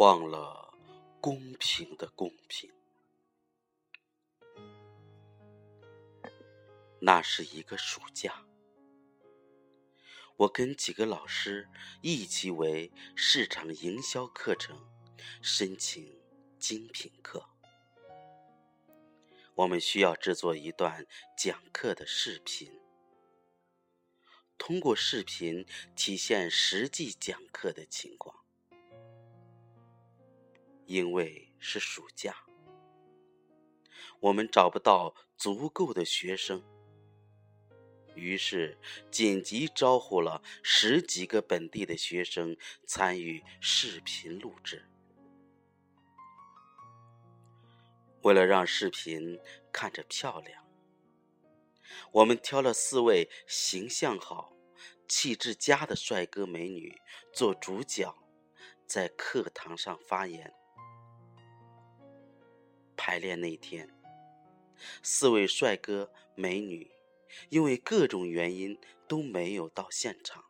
忘了公平的公平。那是一个暑假，我跟几个老师一起为市场营销课程申请精品课。我们需要制作一段讲课的视频，通过视频体现实际讲课的情况。因为是暑假，我们找不到足够的学生，于是紧急招呼了十几个本地的学生参与视频录制。为了让视频看着漂亮，我们挑了四位形象好、气质佳的帅哥美女做主角，在课堂上发言。排练那天，四位帅哥美女因为各种原因都没有到现场。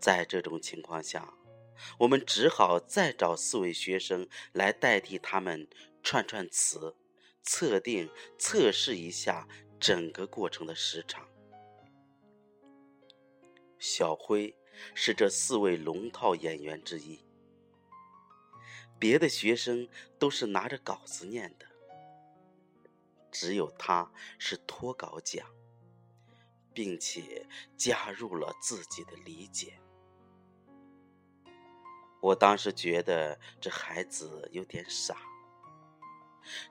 在这种情况下，我们只好再找四位学生来代替他们串串词，测定测试一下整个过程的时长。小辉是这四位龙套演员之一。别的学生都是拿着稿子念的，只有他是脱稿讲，并且加入了自己的理解。我当时觉得这孩子有点傻，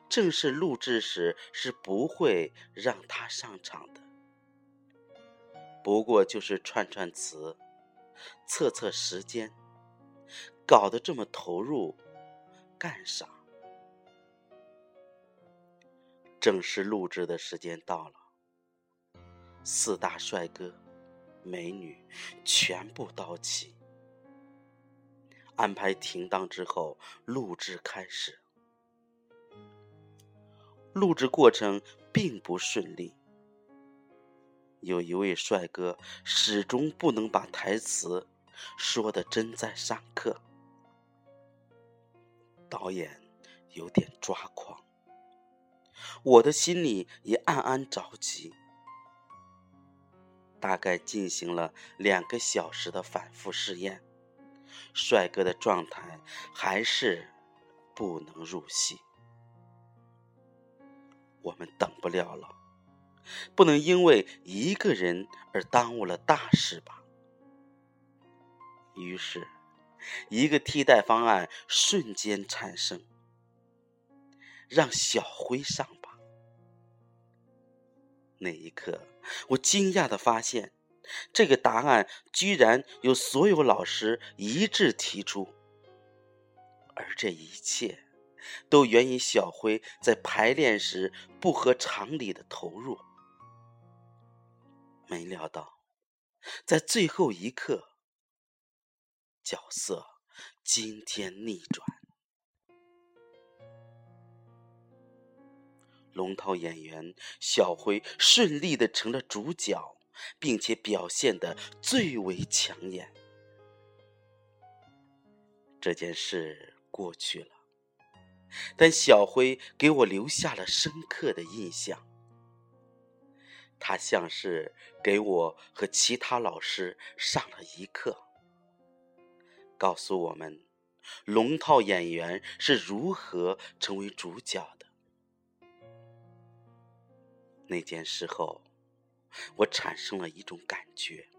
正式录制时是不会让他上场的。不过就是串串词，测测时间，搞得这么投入。干啥？正式录制的时间到了，四大帅哥、美女全部到齐。安排停当之后，录制开始。录制过程并不顺利，有一位帅哥始终不能把台词说的真在上课。导演有点抓狂，我的心里也暗暗着急。大概进行了两个小时的反复试验，帅哥的状态还是不能入戏。我们等不了了，不能因为一个人而耽误了大事吧？于是。一个替代方案瞬间产生，让小辉上吧。那一刻，我惊讶的发现，这个答案居然由所有老师一致提出，而这一切，都源于小辉在排练时不合常理的投入。没料到，在最后一刻。角色今天逆转，龙套演员小辉顺利的成了主角，并且表现的最为抢眼。这件事过去了，但小辉给我留下了深刻的印象。他像是给我和其他老师上了一课。告诉我们，龙套演员是如何成为主角的。那件事后，我产生了一种感觉：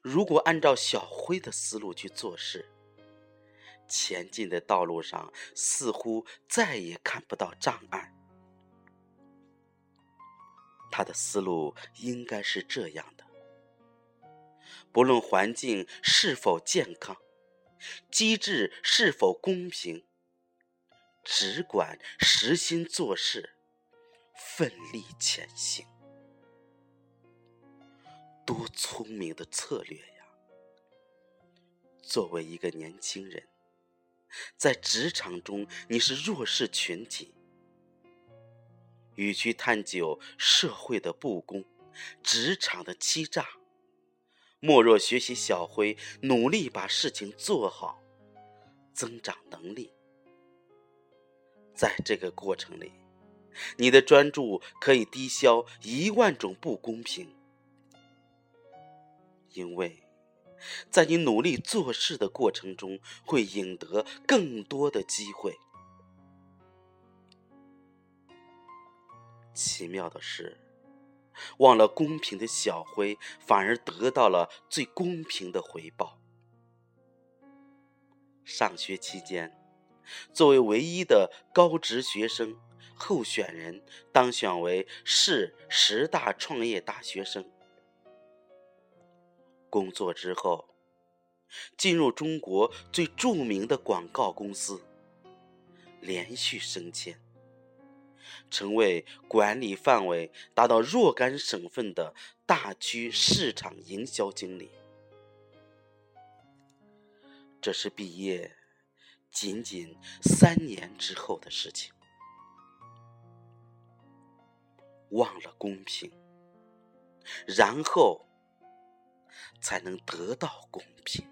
如果按照小辉的思路去做事，前进的道路上似乎再也看不到障碍。他的思路应该是这样的。不论环境是否健康，机制是否公平，只管实心做事，奋力前行。多聪明的策略呀！作为一个年轻人，在职场中你是弱势群体，与其探究社会的不公、职场的欺诈。莫若学习小辉，努力把事情做好，增长能力。在这个过程里，你的专注可以抵消一万种不公平，因为在你努力做事的过程中，会赢得更多的机会。奇妙的是。忘了公平的小辉，反而得到了最公平的回报。上学期间，作为唯一的高职学生候选人，当选为市十大创业大学生。工作之后，进入中国最著名的广告公司，连续升迁。成为管理范围达到若干省份的大区市场营销经理，这是毕业仅仅三年之后的事情。忘了公平，然后才能得到公平。